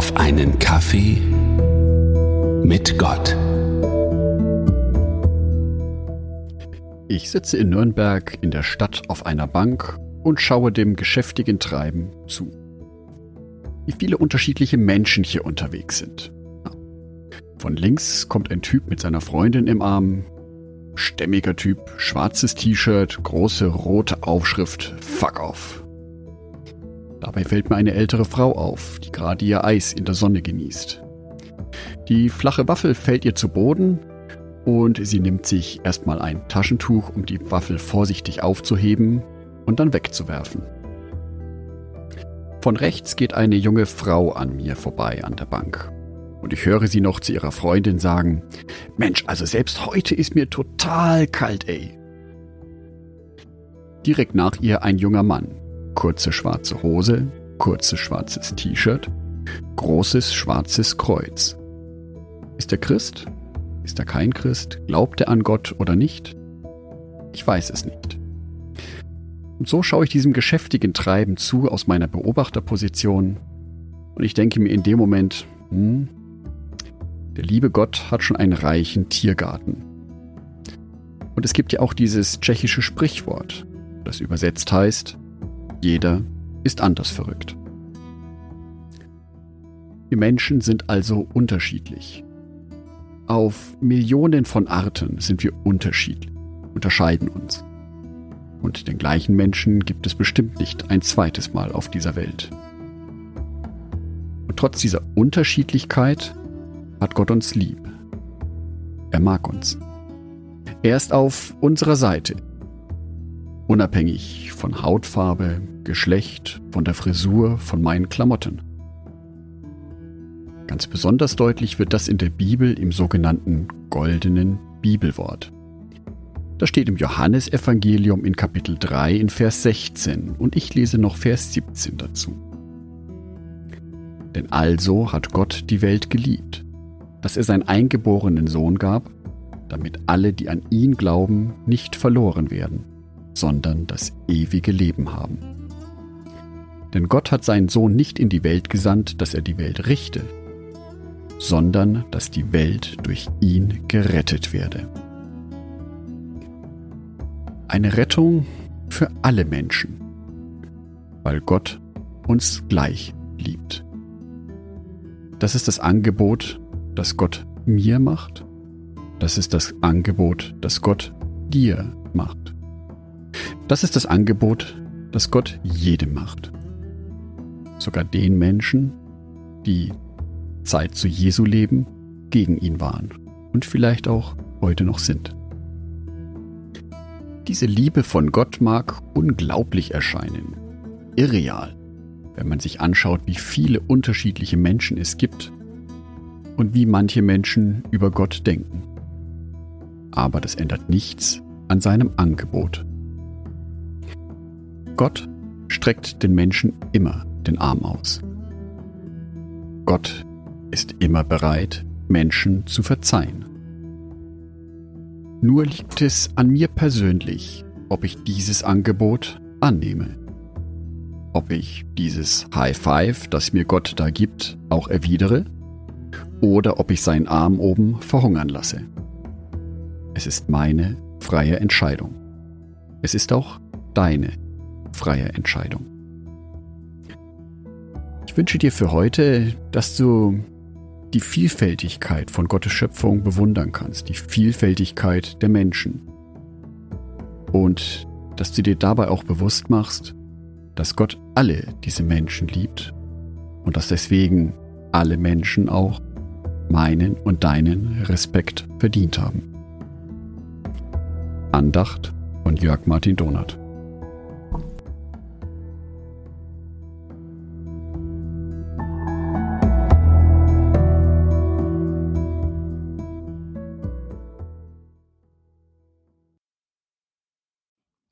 auf einen Kaffee mit Gott. Ich sitze in Nürnberg in der Stadt auf einer Bank und schaue dem geschäftigen Treiben zu. Wie viele unterschiedliche Menschen hier unterwegs sind. Von links kommt ein Typ mit seiner Freundin im Arm. Stämmiger Typ, schwarzes T-Shirt, große rote Aufschrift, Fuck off. Dabei fällt mir eine ältere Frau auf, die gerade ihr Eis in der Sonne genießt. Die flache Waffel fällt ihr zu Boden und sie nimmt sich erstmal ein Taschentuch, um die Waffel vorsichtig aufzuheben und dann wegzuwerfen. Von rechts geht eine junge Frau an mir vorbei an der Bank. Und ich höre sie noch zu ihrer Freundin sagen, Mensch, also selbst heute ist mir total kalt, ey. Direkt nach ihr ein junger Mann, kurze schwarze Hose, kurzes schwarzes T-Shirt, großes schwarzes Kreuz. Ist er Christ? Ist er kein Christ? Glaubt er an Gott oder nicht? Ich weiß es nicht. Und so schaue ich diesem geschäftigen Treiben zu aus meiner Beobachterposition und ich denke mir in dem Moment, hm, der liebe Gott hat schon einen reichen Tiergarten. Und es gibt ja auch dieses tschechische Sprichwort, das übersetzt heißt, jeder ist anders verrückt. Wir Menschen sind also unterschiedlich. Auf Millionen von Arten sind wir unterschiedlich, unterscheiden uns. Und den gleichen Menschen gibt es bestimmt nicht ein zweites Mal auf dieser Welt. Und trotz dieser Unterschiedlichkeit hat Gott uns lieb. Er mag uns. Er ist auf unserer Seite unabhängig von Hautfarbe, Geschlecht, von der Frisur, von meinen Klamotten. Ganz besonders deutlich wird das in der Bibel im sogenannten goldenen Bibelwort. Das steht im Johannesevangelium in Kapitel 3 in Vers 16 und ich lese noch Vers 17 dazu. Denn also hat Gott die Welt geliebt, dass er seinen eingeborenen Sohn gab, damit alle, die an ihn glauben, nicht verloren werden, sondern das ewige Leben haben. Denn Gott hat seinen Sohn nicht in die Welt gesandt, dass er die Welt richte, sondern dass die Welt durch ihn gerettet werde. Eine Rettung für alle Menschen, weil Gott uns gleich liebt. Das ist das Angebot, das Gott mir macht. Das ist das Angebot, das Gott dir macht. Das ist das Angebot, das Gott jedem macht. Sogar den Menschen, die Zeit zu Jesu leben, gegen ihn waren und vielleicht auch heute noch sind. Diese Liebe von Gott mag unglaublich erscheinen, irreal, wenn man sich anschaut, wie viele unterschiedliche Menschen es gibt und wie manche Menschen über Gott denken. Aber das ändert nichts an seinem Angebot Gott streckt den Menschen immer den Arm aus. Gott ist immer bereit, Menschen zu verzeihen. Nur liegt es an mir persönlich, ob ich dieses Angebot annehme. Ob ich dieses High Five, das mir Gott da gibt, auch erwidere oder ob ich seinen Arm oben verhungern lasse. Es ist meine freie Entscheidung. Es ist auch deine freie Entscheidung. Ich wünsche dir für heute, dass du die Vielfältigkeit von Gottes Schöpfung bewundern kannst, die Vielfältigkeit der Menschen. Und dass du dir dabei auch bewusst machst, dass Gott alle diese Menschen liebt und dass deswegen alle Menschen auch meinen und deinen Respekt verdient haben. Andacht von Jörg Martin Donath.